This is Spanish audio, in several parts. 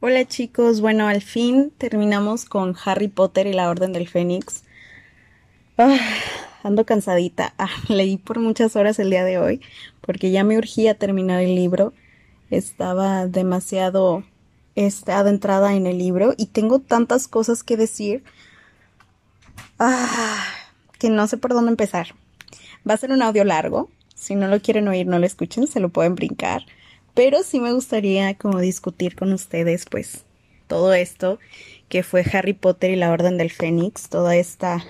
Hola chicos, bueno, al fin terminamos con Harry Potter y la Orden del Fénix. Ah, ando cansadita. Ah, leí por muchas horas el día de hoy porque ya me urgía terminar el libro. Estaba demasiado este, adentrada en el libro y tengo tantas cosas que decir ah, que no sé por dónde empezar. Va a ser un audio largo. Si no lo quieren oír, no lo escuchen, se lo pueden brincar pero sí me gustaría como discutir con ustedes pues todo esto que fue Harry Potter y la Orden del Fénix, toda esta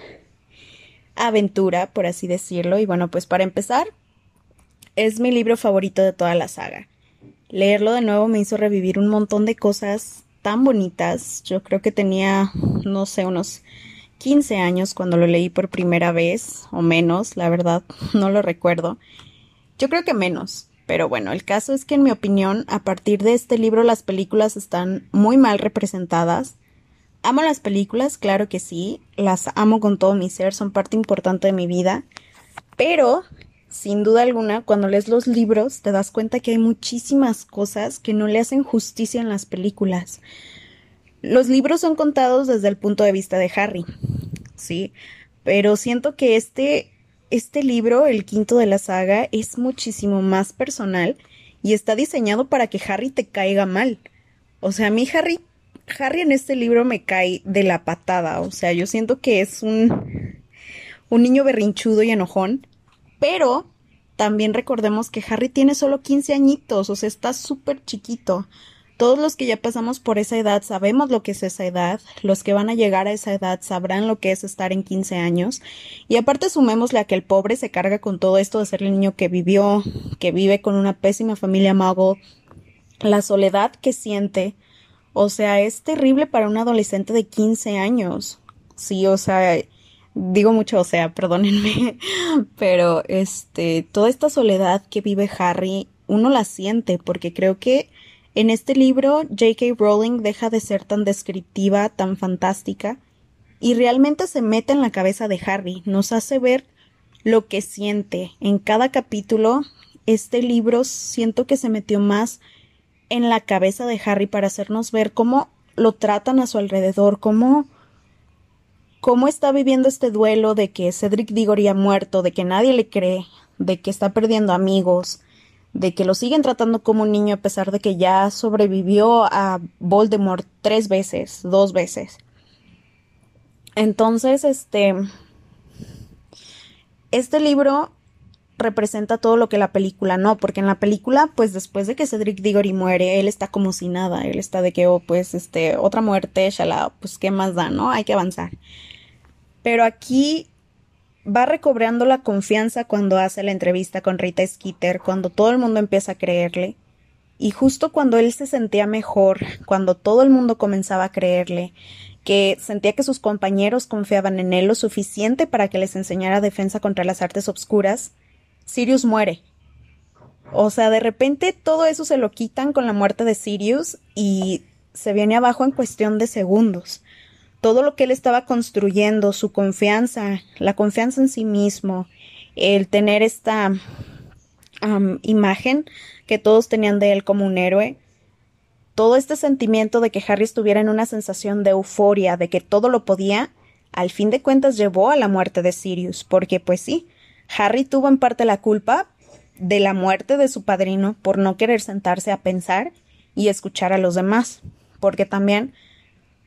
aventura, por así decirlo. Y bueno, pues para empezar, es mi libro favorito de toda la saga. Leerlo de nuevo me hizo revivir un montón de cosas tan bonitas. Yo creo que tenía, no sé, unos 15 años cuando lo leí por primera vez, o menos, la verdad, no lo recuerdo. Yo creo que menos. Pero bueno, el caso es que en mi opinión, a partir de este libro las películas están muy mal representadas. Amo las películas, claro que sí, las amo con todo mi ser, son parte importante de mi vida, pero sin duda alguna, cuando lees los libros te das cuenta que hay muchísimas cosas que no le hacen justicia en las películas. Los libros son contados desde el punto de vista de Harry, sí, pero siento que este este libro, el quinto de la saga, es muchísimo más personal y está diseñado para que Harry te caiga mal. O sea, a mí Harry, Harry en este libro me cae de la patada. O sea, yo siento que es un, un niño berrinchudo y enojón. Pero también recordemos que Harry tiene solo 15 añitos, o sea, está súper chiquito. Todos los que ya pasamos por esa edad sabemos lo que es esa edad, los que van a llegar a esa edad sabrán lo que es estar en 15 años, y aparte sumémosle a que el pobre se carga con todo esto de ser el niño que vivió, que vive con una pésima familia mago, la soledad que siente, o sea, es terrible para un adolescente de 15 años. Sí, o sea, digo mucho, o sea, perdónenme, pero este, toda esta soledad que vive Harry, uno la siente porque creo que en este libro, J.K. Rowling deja de ser tan descriptiva, tan fantástica, y realmente se mete en la cabeza de Harry, nos hace ver lo que siente. En cada capítulo, este libro siento que se metió más en la cabeza de Harry para hacernos ver cómo lo tratan a su alrededor, cómo cómo está viviendo este duelo de que Cedric Diggory ha muerto, de que nadie le cree, de que está perdiendo amigos, de que lo siguen tratando como un niño a pesar de que ya sobrevivió a Voldemort tres veces, dos veces. Entonces, este, este libro representa todo lo que la película no, porque en la película, pues después de que Cedric Diggory muere, él está como si nada, él está de que, oh, pues, este, otra muerte, shala, pues, ¿qué más da, no? Hay que avanzar. Pero aquí va recobrando la confianza cuando hace la entrevista con Rita Skeeter, cuando todo el mundo empieza a creerle. Y justo cuando él se sentía mejor, cuando todo el mundo comenzaba a creerle, que sentía que sus compañeros confiaban en él lo suficiente para que les enseñara defensa contra las artes obscuras, Sirius muere. O sea, de repente todo eso se lo quitan con la muerte de Sirius y se viene abajo en cuestión de segundos todo lo que él estaba construyendo, su confianza, la confianza en sí mismo, el tener esta imagen que todos tenían de él como un héroe, todo este sentimiento de que Harry estuviera en una sensación de euforia, de que todo lo podía, al fin de cuentas llevó a la muerte de Sirius, porque pues sí, Harry tuvo en parte la culpa de la muerte de su padrino por no querer sentarse a pensar y escuchar a los demás, porque también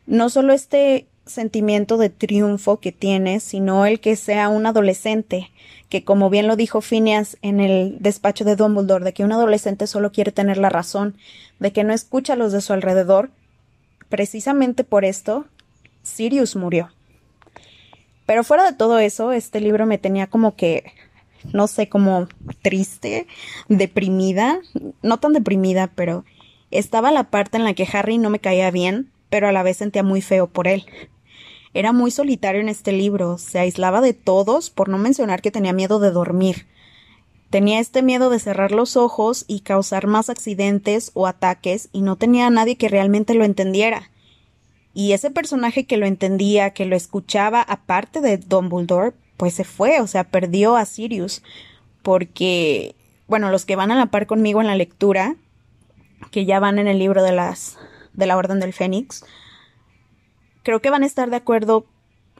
no solo este sentimiento de triunfo que tiene, sino el que sea un adolescente, que como bien lo dijo Phineas en el despacho de Dumbledore, de que un adolescente solo quiere tener la razón, de que no escucha a los de su alrededor, precisamente por esto, Sirius murió. Pero fuera de todo eso, este libro me tenía como que, no sé, como triste, deprimida, no tan deprimida, pero estaba la parte en la que Harry no me caía bien, pero a la vez sentía muy feo por él. Era muy solitario en este libro, se aislaba de todos, por no mencionar que tenía miedo de dormir. Tenía este miedo de cerrar los ojos y causar más accidentes o ataques, y no tenía a nadie que realmente lo entendiera. Y ese personaje que lo entendía, que lo escuchaba, aparte de Dumbledore, pues se fue, o sea, perdió a Sirius. Porque, bueno, los que van a la par conmigo en la lectura, que ya van en el libro de las de la Orden del Fénix, creo que van a estar de acuerdo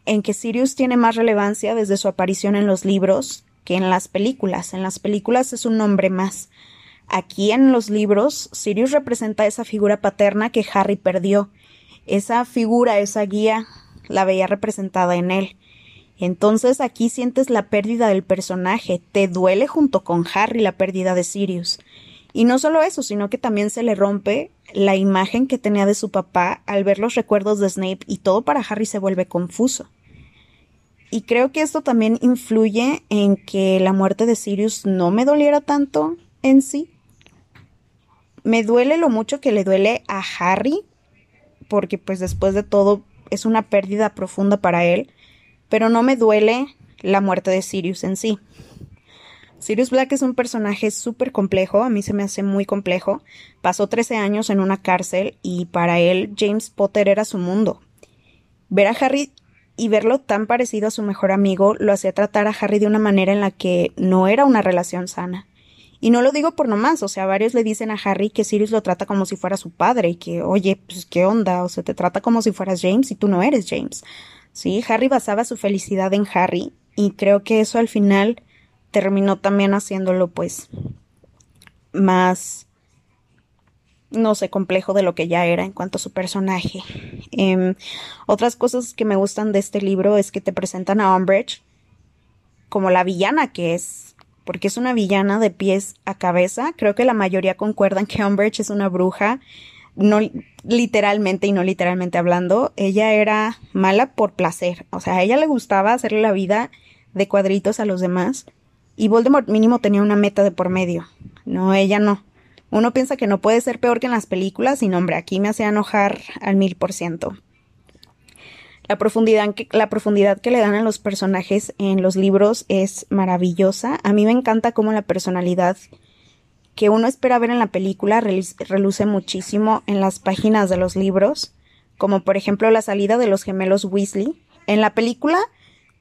en que Sirius tiene más relevancia desde su aparición en los libros que en las películas. En las películas es un nombre más. Aquí en los libros, Sirius representa esa figura paterna que Harry perdió. Esa figura, esa guía, la veía representada en él. Entonces aquí sientes la pérdida del personaje, te duele junto con Harry la pérdida de Sirius. Y no solo eso, sino que también se le rompe la imagen que tenía de su papá al ver los recuerdos de Snape y todo para Harry se vuelve confuso. Y creo que esto también influye en que la muerte de Sirius no me doliera tanto en sí. Me duele lo mucho que le duele a Harry, porque pues después de todo es una pérdida profunda para él, pero no me duele la muerte de Sirius en sí. Sirius Black es un personaje súper complejo, a mí se me hace muy complejo. Pasó 13 años en una cárcel y para él James Potter era su mundo. Ver a Harry y verlo tan parecido a su mejor amigo lo hacía tratar a Harry de una manera en la que no era una relación sana. Y no lo digo por nomás, o sea, varios le dicen a Harry que Sirius lo trata como si fuera su padre y que, oye, pues qué onda, o sea, te trata como si fueras James y tú no eres James. Sí, Harry basaba su felicidad en Harry y creo que eso al final terminó también haciéndolo pues más no sé, complejo de lo que ya era en cuanto a su personaje. Em, otras cosas que me gustan de este libro es que te presentan a Umbridge como la villana que es, porque es una villana de pies a cabeza. Creo que la mayoría concuerdan que Umbridge es una bruja, no literalmente y no literalmente hablando. Ella era mala por placer, o sea, a ella le gustaba hacerle la vida de cuadritos a los demás y Voldemort mínimo tenía una meta de por medio. No, ella no. Uno piensa que no puede ser peor que en las películas y no, hombre, aquí me hace enojar al mil por ciento. La profundidad, que, la profundidad que le dan a los personajes en los libros es maravillosa. A mí me encanta cómo la personalidad que uno espera ver en la película reluce muchísimo en las páginas de los libros, como por ejemplo la salida de los gemelos Weasley. En la película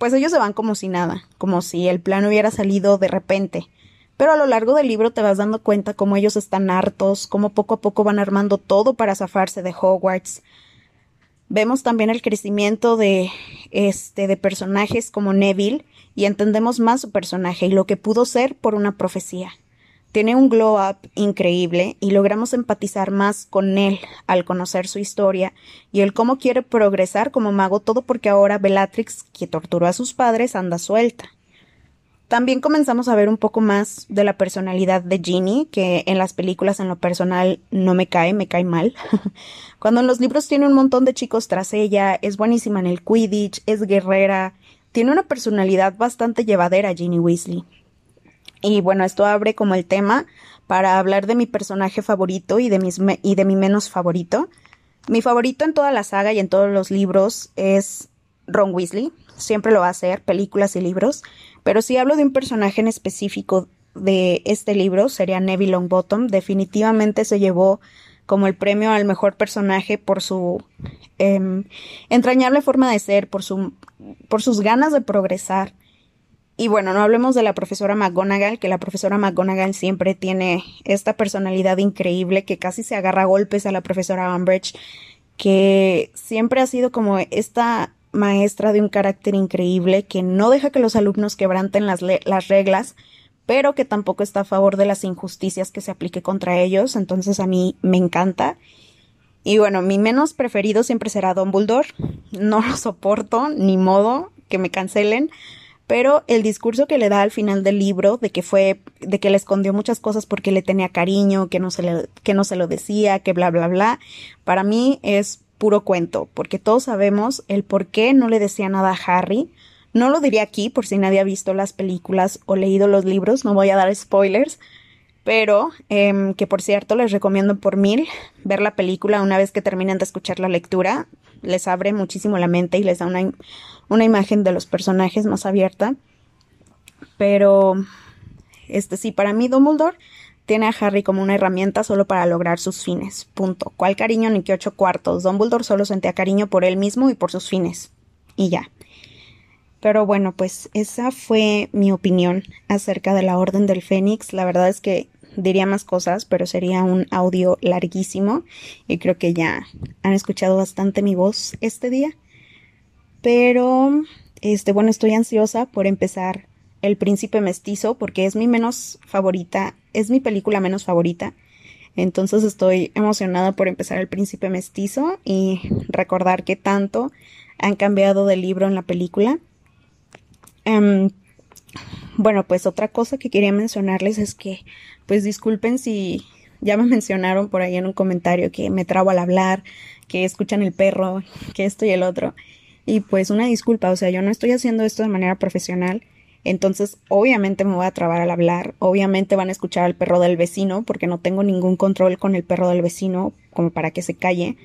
pues ellos se van como si nada, como si el plan hubiera salido de repente. Pero a lo largo del libro te vas dando cuenta cómo ellos están hartos, cómo poco a poco van armando todo para zafarse de Hogwarts. Vemos también el crecimiento de este de personajes como Neville y entendemos más su personaje y lo que pudo ser por una profecía. Tiene un glow up increíble y logramos empatizar más con él al conocer su historia y el cómo quiere progresar como mago, todo porque ahora Bellatrix, que torturó a sus padres, anda suelta. También comenzamos a ver un poco más de la personalidad de Ginny, que en las películas en lo personal no me cae, me cae mal. Cuando en los libros tiene un montón de chicos tras ella, es buenísima en el Quidditch, es guerrera, tiene una personalidad bastante llevadera Ginny Weasley. Y bueno, esto abre como el tema para hablar de mi personaje favorito y de, mis y de mi menos favorito. Mi favorito en toda la saga y en todos los libros es Ron Weasley. Siempre lo va a ser, películas y libros. Pero si hablo de un personaje en específico de este libro, sería Neville Longbottom. Definitivamente se llevó como el premio al mejor personaje por su em, entrañable forma de ser, por, su, por sus ganas de progresar y bueno, no hablemos de la profesora McGonagall, que la profesora McGonagall siempre tiene esta personalidad increíble que casi se agarra a golpes a la profesora Umbridge, que siempre ha sido como esta maestra de un carácter increíble que no deja que los alumnos quebranten las, las reglas, pero que tampoco está a favor de las injusticias que se aplique contra ellos, entonces a mí me encanta. Y bueno, mi menos preferido siempre será Dumbledore, no lo soporto, ni modo que me cancelen, pero el discurso que le da al final del libro de que fue de que le escondió muchas cosas porque le tenía cariño, que no se le, que no se lo decía, que bla bla bla, para mí es puro cuento, porque todos sabemos el por qué no le decía nada a Harry. No lo diría aquí por si nadie ha visto las películas o leído los libros, no voy a dar spoilers, pero em, que por cierto les recomiendo por mil ver la película una vez que terminen de escuchar la lectura, les abre muchísimo la mente y les da una, una imagen de los personajes más abierta. Pero, este sí, para mí Dumbledore tiene a Harry como una herramienta solo para lograr sus fines. Punto. ¿Cuál cariño ni qué ocho cuartos? Dumbledore solo sentía cariño por él mismo y por sus fines. Y ya. Pero bueno, pues esa fue mi opinión acerca de la Orden del Fénix. La verdad es que diría más cosas, pero sería un audio larguísimo y creo que ya han escuchado bastante mi voz este día. Pero, este, bueno, estoy ansiosa por empezar El Príncipe Mestizo porque es mi menos favorita, es mi película menos favorita. Entonces estoy emocionada por empezar El Príncipe Mestizo y recordar que tanto han cambiado del libro en la película. Em, bueno, pues otra cosa que quería mencionarles es que, pues disculpen si ya me mencionaron por ahí en un comentario que me trabo al hablar, que escuchan el perro, que esto y el otro. Y pues una disculpa, o sea, yo no estoy haciendo esto de manera profesional. Entonces, obviamente me voy a trabar al hablar, obviamente van a escuchar al perro del vecino, porque no tengo ningún control con el perro del vecino como para que se calle.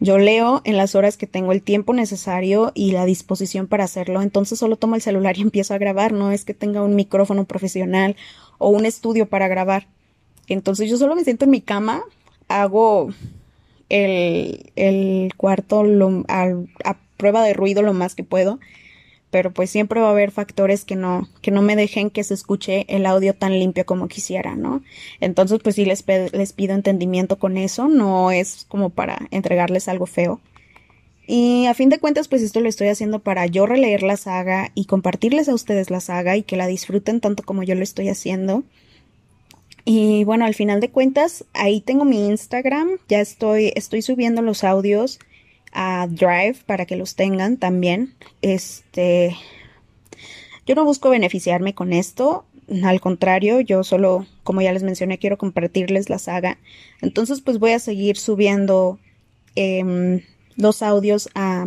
Yo leo en las horas que tengo el tiempo necesario y la disposición para hacerlo, entonces solo tomo el celular y empiezo a grabar, no es que tenga un micrófono profesional o un estudio para grabar. Entonces yo solo me siento en mi cama, hago el, el cuarto a prueba de ruido lo más que puedo pero pues siempre va a haber factores que no, que no me dejen que se escuche el audio tan limpio como quisiera, ¿no? Entonces, pues sí les, les pido entendimiento con eso, no es como para entregarles algo feo. Y a fin de cuentas, pues esto lo estoy haciendo para yo releer la saga y compartirles a ustedes la saga y que la disfruten tanto como yo lo estoy haciendo. Y bueno, al final de cuentas, ahí tengo mi Instagram, ya estoy, estoy subiendo los audios a Drive para que los tengan también. Este, yo no busco beneficiarme con esto, al contrario, yo solo, como ya les mencioné, quiero compartirles la saga. Entonces, pues voy a seguir subiendo em, los audios a,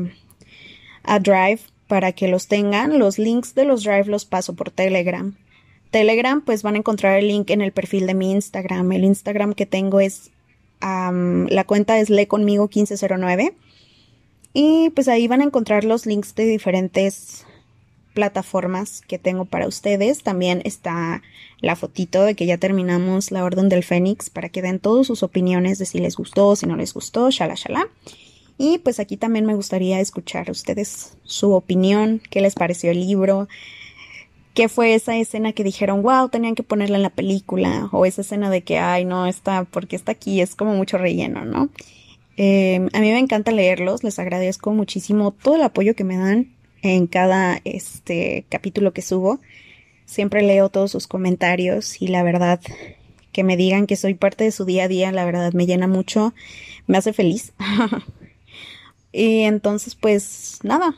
a Drive para que los tengan. Los links de los Drive los paso por Telegram. Telegram, pues van a encontrar el link en el perfil de mi Instagram. El Instagram que tengo es, la cuenta es leconmigo1509. Y pues ahí van a encontrar los links de diferentes plataformas que tengo para ustedes. También está la fotito de que ya terminamos la Orden del Fénix para que den todas sus opiniones de si les gustó, si no les gustó, shala shala. Y pues aquí también me gustaría escuchar a ustedes su opinión, qué les pareció el libro, qué fue esa escena que dijeron, wow, tenían que ponerla en la película, o esa escena de que, ay, no, está, porque está aquí, es como mucho relleno, ¿no? Em, a mí me encanta leerlos, les agradezco muchísimo todo el apoyo que me dan en cada este capítulo que subo. Siempre leo todos sus comentarios y la verdad que me digan que soy parte de su día a día, la verdad me llena mucho, me hace feliz. y entonces pues nada,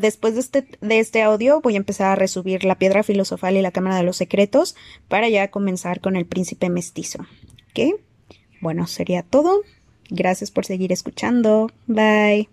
después de este, de este audio voy a empezar a resubir la piedra filosofal y la cámara de los secretos para ya comenzar con el príncipe mestizo. ¿Ok? Bueno, sería todo. Gracias por seguir escuchando. Bye.